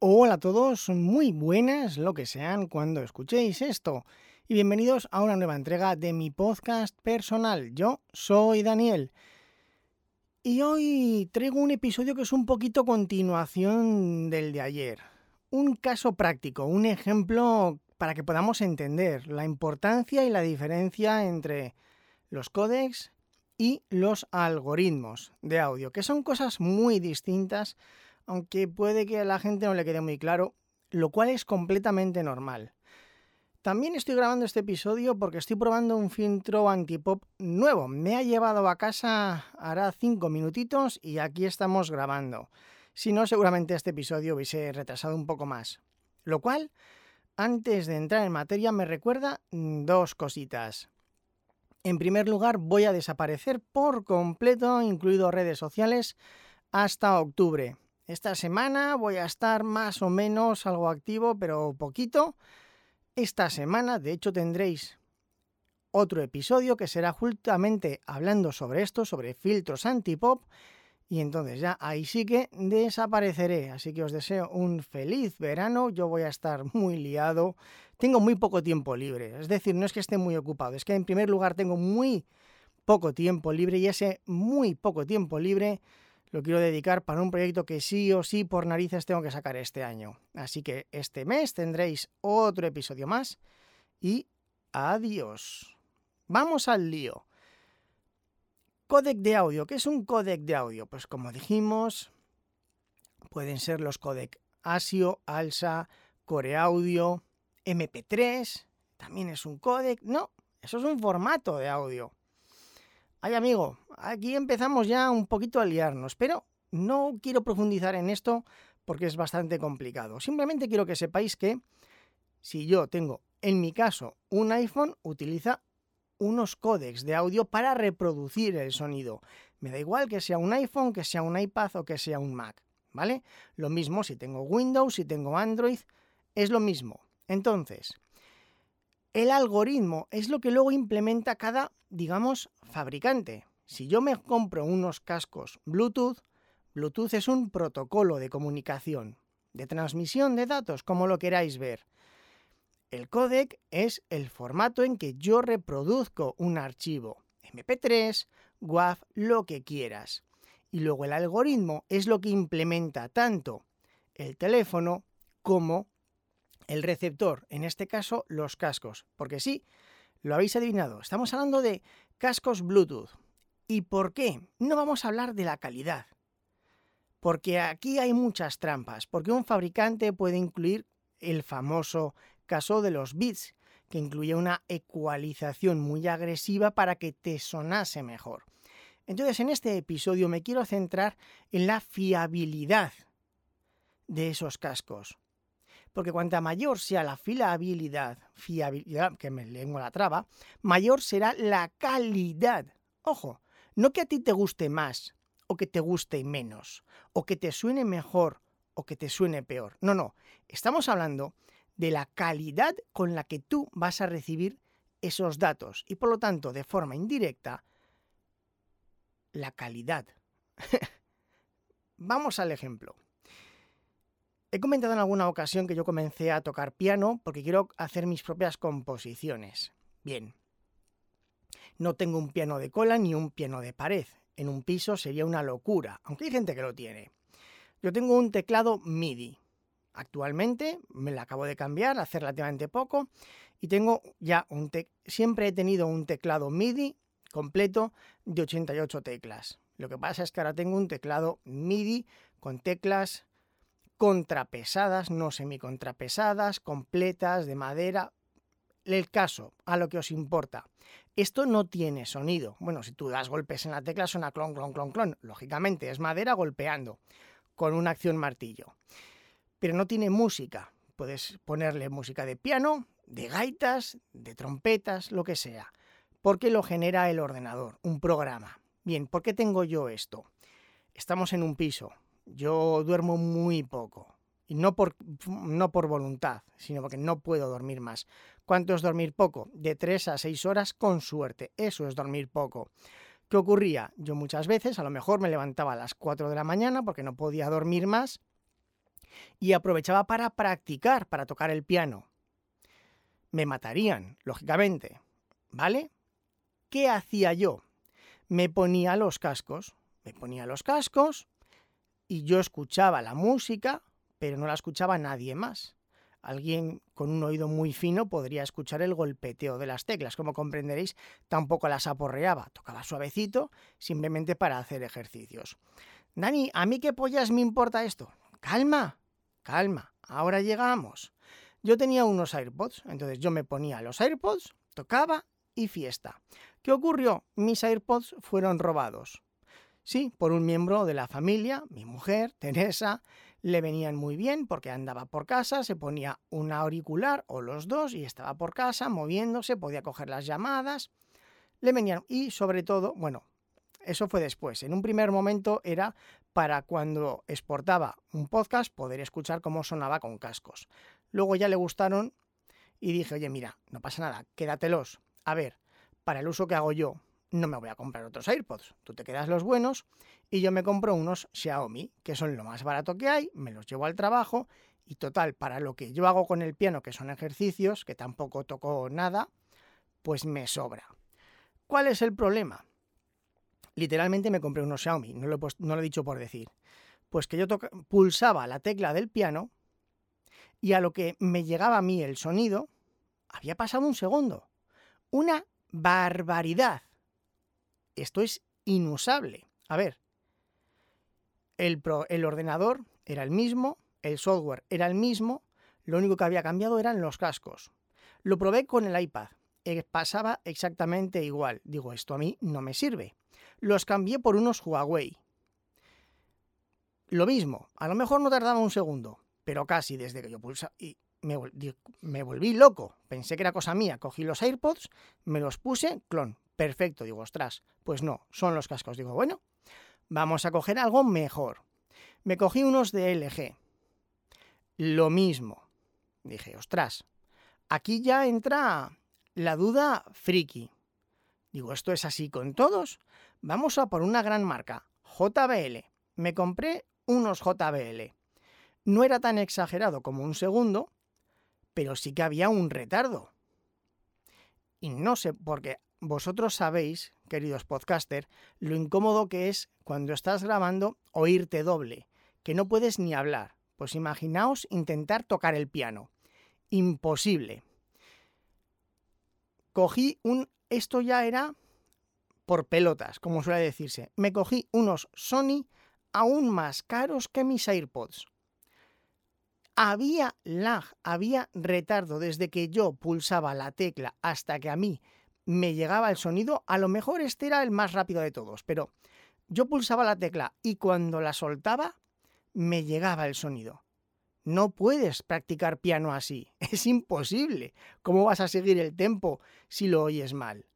Hola a todos, muy buenas lo que sean cuando escuchéis esto. Y bienvenidos a una nueva entrega de mi podcast personal. Yo soy Daniel. Y hoy traigo un episodio que es un poquito continuación del de ayer. Un caso práctico, un ejemplo para que podamos entender la importancia y la diferencia entre los códecs y los algoritmos de audio, que son cosas muy distintas aunque puede que a la gente no le quede muy claro, lo cual es completamente normal. También estoy grabando este episodio porque estoy probando un filtro antipop nuevo. Me ha llevado a casa hará cinco minutitos y aquí estamos grabando. Si no, seguramente este episodio hubiese retrasado un poco más. Lo cual, antes de entrar en materia, me recuerda dos cositas. En primer lugar, voy a desaparecer por completo, incluido redes sociales, hasta octubre. Esta semana voy a estar más o menos algo activo, pero poquito. Esta semana, de hecho, tendréis otro episodio que será justamente hablando sobre esto, sobre filtros antipop. Y entonces ya ahí sí que desapareceré. Así que os deseo un feliz verano. Yo voy a estar muy liado. Tengo muy poco tiempo libre. Es decir, no es que esté muy ocupado. Es que en primer lugar tengo muy poco tiempo libre y ese muy poco tiempo libre lo quiero dedicar para un proyecto que sí o sí por narices tengo que sacar este año. Así que este mes tendréis otro episodio más y adiós. Vamos al lío. Codec de audio. ¿Qué es un codec de audio? Pues como dijimos, pueden ser los codec ASIO, ALSA, Core Audio, MP3. También es un codec. No, eso es un formato de audio. Ay amigo, aquí empezamos ya un poquito a liarnos, pero no quiero profundizar en esto porque es bastante complicado. Simplemente quiero que sepáis que si yo tengo, en mi caso, un iPhone, utiliza unos códecs de audio para reproducir el sonido. Me da igual que sea un iPhone, que sea un iPad o que sea un Mac, ¿vale? Lo mismo si tengo Windows, si tengo Android, es lo mismo. Entonces, el algoritmo es lo que luego implementa cada, digamos, fabricante. Si yo me compro unos cascos Bluetooth, Bluetooth es un protocolo de comunicación, de transmisión de datos, como lo queráis ver. El codec es el formato en que yo reproduzco un archivo, MP3, WAV, lo que quieras. Y luego el algoritmo es lo que implementa tanto el teléfono como el receptor, en este caso los cascos, porque sí, lo habéis adivinado, estamos hablando de cascos Bluetooth. ¿Y por qué? No vamos a hablar de la calidad. Porque aquí hay muchas trampas, porque un fabricante puede incluir el famoso caso de los bits, que incluye una ecualización muy agresiva para que te sonase mejor. Entonces, en este episodio me quiero centrar en la fiabilidad de esos cascos porque cuanta mayor sea la fiabilidad, fiabilidad, que me lengua la traba, mayor será la calidad. Ojo, no que a ti te guste más o que te guste menos, o que te suene mejor o que te suene peor. No, no, estamos hablando de la calidad con la que tú vas a recibir esos datos y por lo tanto, de forma indirecta, la calidad. Vamos al ejemplo. He comentado en alguna ocasión que yo comencé a tocar piano porque quiero hacer mis propias composiciones. Bien, no tengo un piano de cola ni un piano de pared. En un piso sería una locura, aunque hay gente que lo tiene. Yo tengo un teclado MIDI. Actualmente me lo acabo de cambiar hace relativamente poco y tengo ya un siempre he tenido un teclado MIDI completo de 88 teclas. Lo que pasa es que ahora tengo un teclado MIDI con teclas contrapesadas, no semicontrapesadas, completas, de madera. El caso, a lo que os importa. Esto no tiene sonido. Bueno, si tú das golpes en la tecla suena clon, clon, clon, clon. Lógicamente es madera golpeando con una acción martillo. Pero no tiene música. Puedes ponerle música de piano, de gaitas, de trompetas, lo que sea. Porque lo genera el ordenador, un programa. Bien, ¿por qué tengo yo esto? Estamos en un piso, yo duermo muy poco. Y no por, no por voluntad, sino porque no puedo dormir más. ¿Cuánto es dormir poco? De 3 a 6 horas con suerte. Eso es dormir poco. ¿Qué ocurría? Yo muchas veces a lo mejor me levantaba a las 4 de la mañana porque no podía dormir más y aprovechaba para practicar, para tocar el piano. Me matarían, lógicamente. ¿Vale? ¿Qué hacía yo? Me ponía los cascos, me ponía los cascos y yo escuchaba la música, pero no la escuchaba nadie más. Alguien con un oído muy fino podría escuchar el golpeteo de las teclas. Como comprenderéis, tampoco las aporreaba, tocaba suavecito, simplemente para hacer ejercicios. Dani, ¿a mí qué pollas me importa esto? Calma, calma, ahora llegamos. Yo tenía unos AirPods, entonces yo me ponía los AirPods, tocaba y fiesta. ¿Qué ocurrió? Mis AirPods fueron robados. Sí, por un miembro de la familia, mi mujer, Teresa, le venían muy bien porque andaba por casa, se ponía un auricular o los dos y estaba por casa moviéndose, podía coger las llamadas, le venían y sobre todo, bueno, eso fue después. En un primer momento era para cuando exportaba un podcast poder escuchar cómo sonaba con cascos. Luego ya le gustaron y dije, oye, mira, no pasa nada, quédatelos. A ver, para el uso que hago yo, no me voy a comprar otros AirPods. Tú te quedas los buenos y yo me compro unos Xiaomi, que son lo más barato que hay, me los llevo al trabajo y total, para lo que yo hago con el piano, que son ejercicios, que tampoco toco nada, pues me sobra. ¿Cuál es el problema? Literalmente me compré unos Xiaomi, no lo he, no lo he dicho por decir. Pues que yo pulsaba la tecla del piano y a lo que me llegaba a mí el sonido, había pasado un segundo. Una barbaridad esto es inusable. A ver, el, ordenador era el mismo, el software era el mismo, lo único que había cambiado eran los cascos. Lo probé con el iPad, eh, pasaba exactamente igual. Digo, esto a mí no me sirve. Los cambié por unos Huawei. Lo mismo, a lo mejor no tardaba un segundo, pero casi desde que yo pulsa y me, me volví loco. Pensé que era cosa mía. Cogí los AirPods, me los puse, clon, Perfecto, digo, ostras, pues no, son los cascos. Digo, bueno, vamos a coger algo mejor. Me cogí unos de LG. Lo mismo. Dije, ostras, aquí ya entra la duda friki. Digo, ¿esto es así con todos? Vamos a por una gran marca, JBL. Me compré unos JBL. No era tan exagerado como un segundo, pero sí que había un retardo. Y no sé, porque vosotros sabéis, queridos podcaster, lo incómodo que es cuando estás grabando oírte doble, que no puedes ni hablar. Pues imaginaos intentar tocar el piano. Imposible. Cogí un... Esto ya era por pelotas, como suele decirse. Me cogí unos Sony aún más caros que mis AirPods. Había lag, había retardo desde que yo pulsaba la tecla hasta que a mí me llegaba el sonido, a lo mejor este era el más rápido de todos, pero yo pulsaba la tecla y cuando la soltaba, me llegaba el sonido. No puedes practicar piano así, es imposible. ¿Cómo vas a seguir el tempo si lo oyes mal?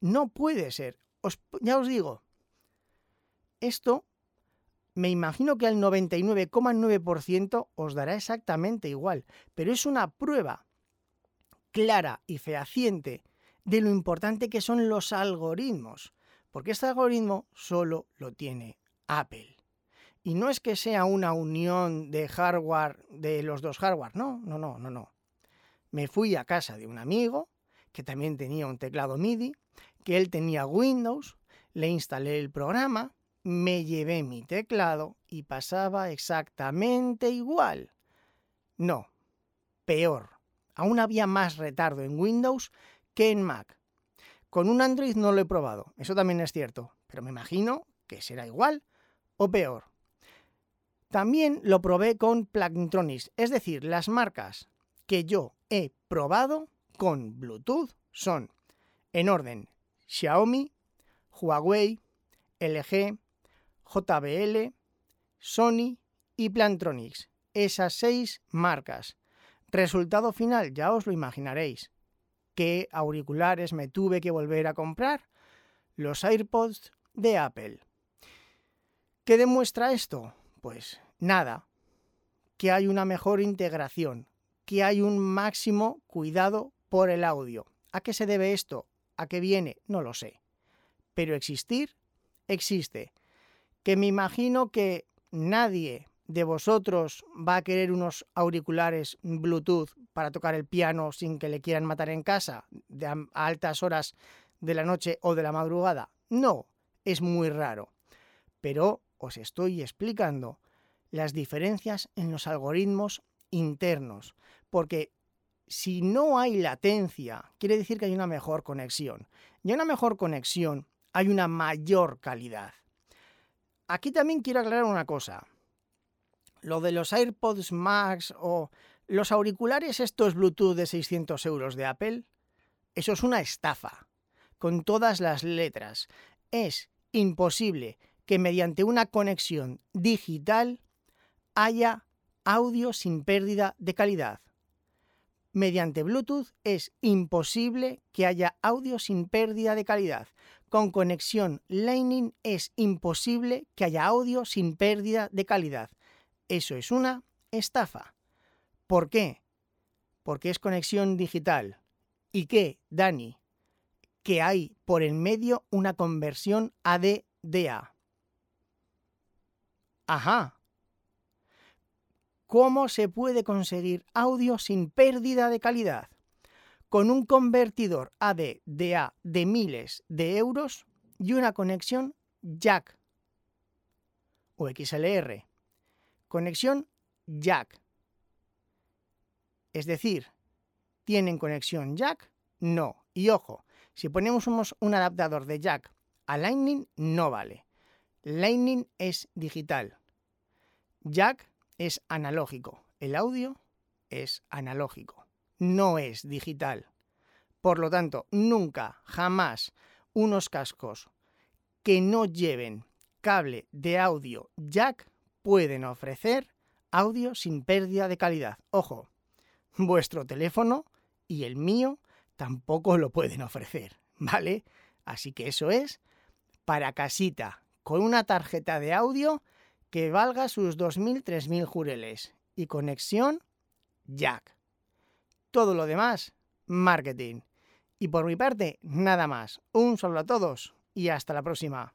No puede ser. ya os digo, esto me imagino que al 99,9% os dará exactamente igual, pero es una prueba clara y fehaciente de lo importante que son los algoritmos, porque este algoritmo solo lo tiene Apple. Y no es que sea una unión de hardware de los dos hardware, no, no, no, no, no. Me fui a casa de un amigo que también tenía un teclado MIDI, que él tenía Windows, le instalé el programa, me llevé mi teclado y pasaba exactamente igual. No, peor. Aún había más retardo en Windows que en Mac. Con un Android no lo he probado, eso también es cierto, pero me imagino que será igual o peor. También lo probé con Plantronics, es decir, las marcas que yo he probado con Bluetooth son, en orden, Xiaomi, Huawei, LG, JBL, Sony y Plantronics. Esas seis marcas. Resultado final, ya os lo imaginaréis qué auriculares me tuve que volver a comprar, los AirPods de Apple. ¿Qué demuestra esto? Pues nada, que hay una mejor integración, que hay un máximo cuidado por el audio. ¿A qué se debe esto? ¿A qué viene? No lo sé. Pero existir, existe. Que me imagino que nadie, de vosotros va a querer unos auriculares Bluetooth para tocar el piano sin que le quieran matar en casa a altas horas de la noche o de la madrugada? No, es muy raro. Pero os estoy explicando las diferencias en los algoritmos internos, porque si no hay latencia, quiere decir que hay una mejor conexión. Y una mejor conexión hay una mayor calidad. Aquí también quiero aclarar una cosa. Lo de los AirPods Max o los auriculares estos Bluetooth de 600 euros de Apple, eso es una estafa, con todas las letras. Es imposible que mediante una conexión digital haya audio sin pérdida de calidad. Mediante Bluetooth es imposible que haya audio sin pérdida de calidad. Con conexión Lightning es imposible que haya audio sin pérdida de calidad. Eso es una estafa. ¿Por qué? Porque es conexión digital. ¿Y qué, Dani? Que hay por en medio una conversión AD-DA. Ajá. ¿Cómo se puede conseguir audio sin pérdida de calidad? Con un convertidor AD-DA de miles de euros y una conexión jack o XLR. Conexión jack. Es decir, ¿tienen conexión jack? No. Y ojo, si ponemos un adaptador de jack a Lightning, no vale. Lightning es digital. Jack es analógico. El audio es analógico. No es digital. Por lo tanto, nunca, jamás, unos cascos que no lleven cable de audio jack pueden ofrecer audio sin pérdida de calidad. Ojo, vuestro teléfono y el mío tampoco lo pueden ofrecer, ¿vale? Así que eso es para casita, con una tarjeta de audio que valga sus 2.000, 3.000 jureles y conexión jack. Todo lo demás, marketing. Y por mi parte, nada más. Un saludo a todos y hasta la próxima.